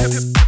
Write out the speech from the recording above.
Everybody.